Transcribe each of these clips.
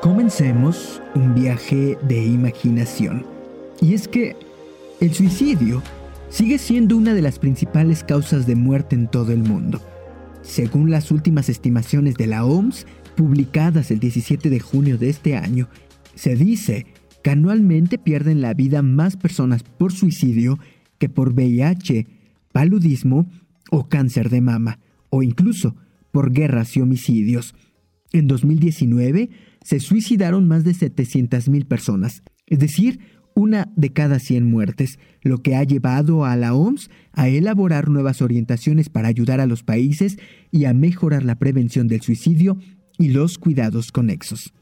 Comencemos un viaje de imaginación. Y es que el suicidio sigue siendo una de las principales causas de muerte en todo el mundo. Según las últimas estimaciones de la OMS, publicadas el 17 de junio de este año, se dice que anualmente pierden la vida más personas por suicidio que por VIH, paludismo o cáncer de mama, o incluso por guerras y homicidios. En 2019 se suicidaron más de 700.000 personas, es decir, una de cada 100 muertes, lo que ha llevado a la OMS a elaborar nuevas orientaciones para ayudar a los países y a mejorar la prevención del suicidio y los cuidados conexos.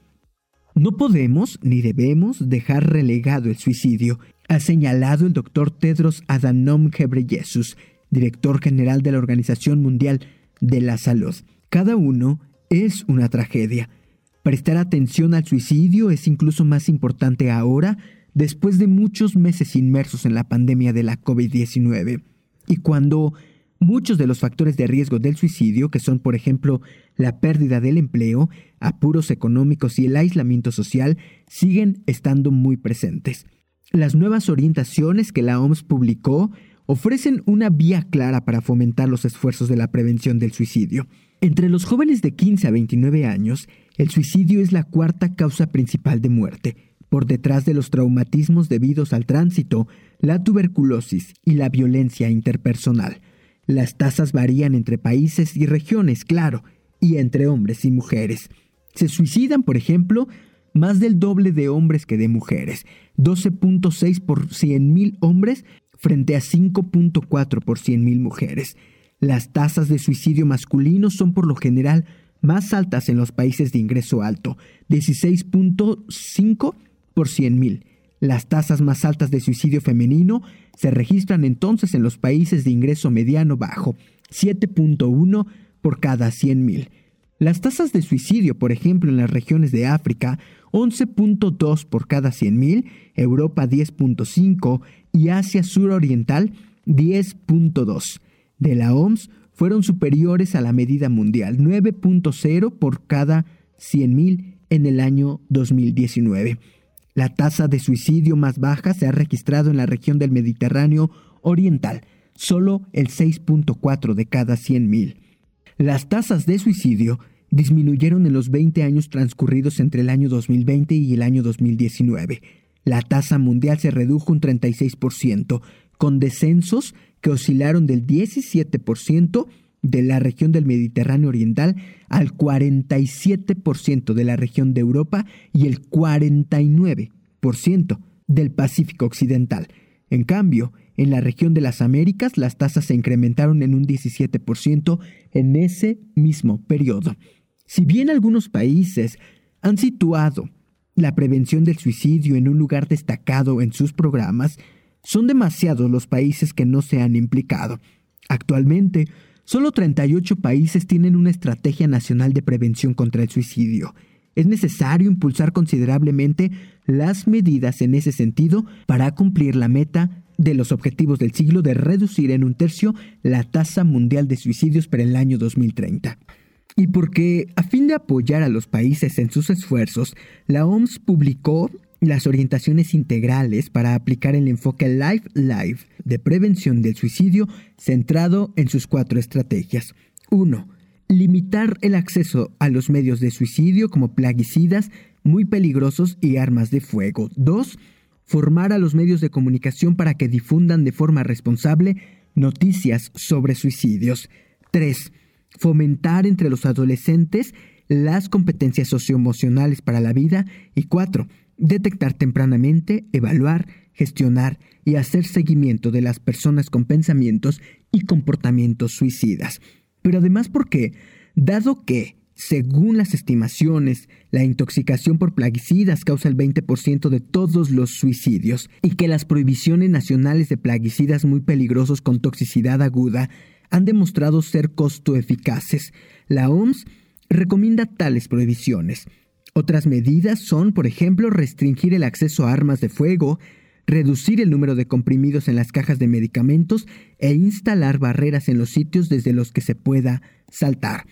No podemos ni debemos dejar relegado el suicidio, ha señalado el doctor Tedros Adhanom Ghebreyesus, director general de la Organización Mundial de la Salud. Cada uno es una tragedia. Prestar atención al suicidio es incluso más importante ahora después de muchos meses inmersos en la pandemia de la COVID-19 y cuando muchos de los factores de riesgo del suicidio, que son por ejemplo la pérdida del empleo, apuros económicos y el aislamiento social, siguen estando muy presentes. Las nuevas orientaciones que la OMS publicó ofrecen una vía clara para fomentar los esfuerzos de la prevención del suicidio. Entre los jóvenes de 15 a 29 años, el suicidio es la cuarta causa principal de muerte, por detrás de los traumatismos debidos al tránsito, la tuberculosis y la violencia interpersonal. Las tasas varían entre países y regiones, claro, y entre hombres y mujeres. Se suicidan, por ejemplo, más del doble de hombres que de mujeres, 12.6 por 100.000 hombres frente a 5.4 por 100.000 mujeres. Las tasas de suicidio masculino son por lo general más altas en los países de ingreso alto, 16.5 por 100.000. Las tasas más altas de suicidio femenino se registran entonces en los países de ingreso mediano bajo, 7.1 por cada 100.000. Las tasas de suicidio, por ejemplo, en las regiones de África, 11.2 por cada 100.000, Europa 10.5 y Asia suroriental 10.2. De la OMS fueron superiores a la medida mundial, 9.0 por cada 100.000 en el año 2019. La tasa de suicidio más baja se ha registrado en la región del Mediterráneo Oriental, solo el 6.4 de cada 100.000. Las tasas de suicidio disminuyeron en los 20 años transcurridos entre el año 2020 y el año 2019. La tasa mundial se redujo un 36%, con descensos que oscilaron del 17% de la región del Mediterráneo Oriental al 47% de la región de Europa y el 49% del Pacífico Occidental. En cambio, en la región de las Américas las tasas se incrementaron en un 17% en ese mismo periodo. Si bien algunos países han situado la prevención del suicidio en un lugar destacado en sus programas, son demasiados los países que no se han implicado. Actualmente, Solo 38 países tienen una estrategia nacional de prevención contra el suicidio. Es necesario impulsar considerablemente las medidas en ese sentido para cumplir la meta de los objetivos del siglo de reducir en un tercio la tasa mundial de suicidios para el año 2030. Y porque, a fin de apoyar a los países en sus esfuerzos, la OMS publicó las orientaciones integrales para aplicar el enfoque Life Life de prevención del suicidio centrado en sus cuatro estrategias. 1. Limitar el acceso a los medios de suicidio como plaguicidas muy peligrosos y armas de fuego. 2. Formar a los medios de comunicación para que difundan de forma responsable noticias sobre suicidios. 3. Fomentar entre los adolescentes las competencias socioemocionales para la vida. Y 4 detectar tempranamente, evaluar, gestionar y hacer seguimiento de las personas con pensamientos y comportamientos suicidas. Pero además porque, dado que, según las estimaciones, la intoxicación por plaguicidas causa el 20% de todos los suicidios y que las prohibiciones nacionales de plaguicidas muy peligrosos con toxicidad aguda han demostrado ser costo eficaces, la OMS recomienda tales prohibiciones. Otras medidas son, por ejemplo, restringir el acceso a armas de fuego, reducir el número de comprimidos en las cajas de medicamentos e instalar barreras en los sitios desde los que se pueda saltar.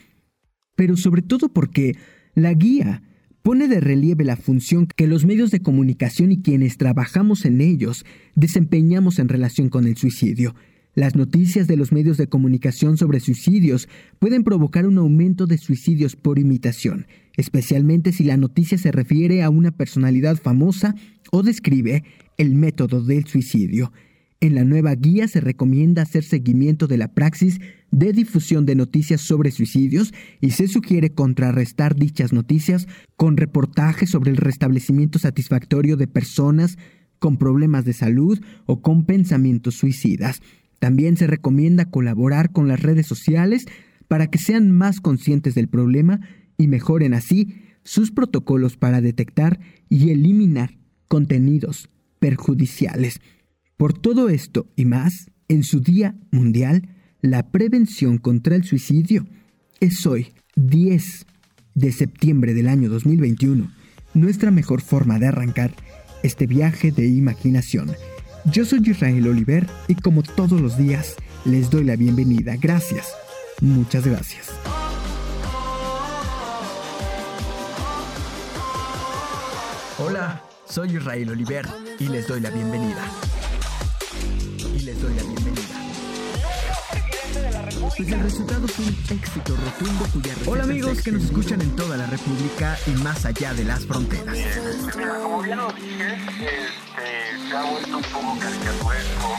Pero sobre todo porque la guía pone de relieve la función que los medios de comunicación y quienes trabajamos en ellos desempeñamos en relación con el suicidio. Las noticias de los medios de comunicación sobre suicidios pueden provocar un aumento de suicidios por imitación, especialmente si la noticia se refiere a una personalidad famosa o describe el método del suicidio. En la nueva guía se recomienda hacer seguimiento de la praxis de difusión de noticias sobre suicidios y se sugiere contrarrestar dichas noticias con reportajes sobre el restablecimiento satisfactorio de personas con problemas de salud o con pensamientos suicidas. También se recomienda colaborar con las redes sociales para que sean más conscientes del problema y mejoren así sus protocolos para detectar y eliminar contenidos perjudiciales. Por todo esto y más, en su Día Mundial, la prevención contra el suicidio es hoy, 10 de septiembre del año 2021, nuestra mejor forma de arrancar este viaje de imaginación yo soy Israel Oliver y como todos los días les doy la bienvenida. Gracias. Muchas gracias. Hola, soy Israel Oliver y les doy la bienvenida. Y les doy la bienvenida. Pues el resultado fue un éxito rotundo cuya Hola amigos que nos escuchan en toda la República y más allá de las fronteras. Como bien lo dije, este, se ha vuelto un poco caricaturesco.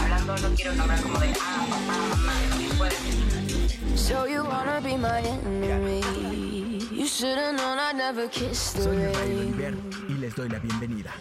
Hablando no quiero nombrar como de ah, papá, mamá, no puede. So you wanna be my enemy. You should've known I'd never kiss the Soy rain. Oliver y les doy la bienvenida.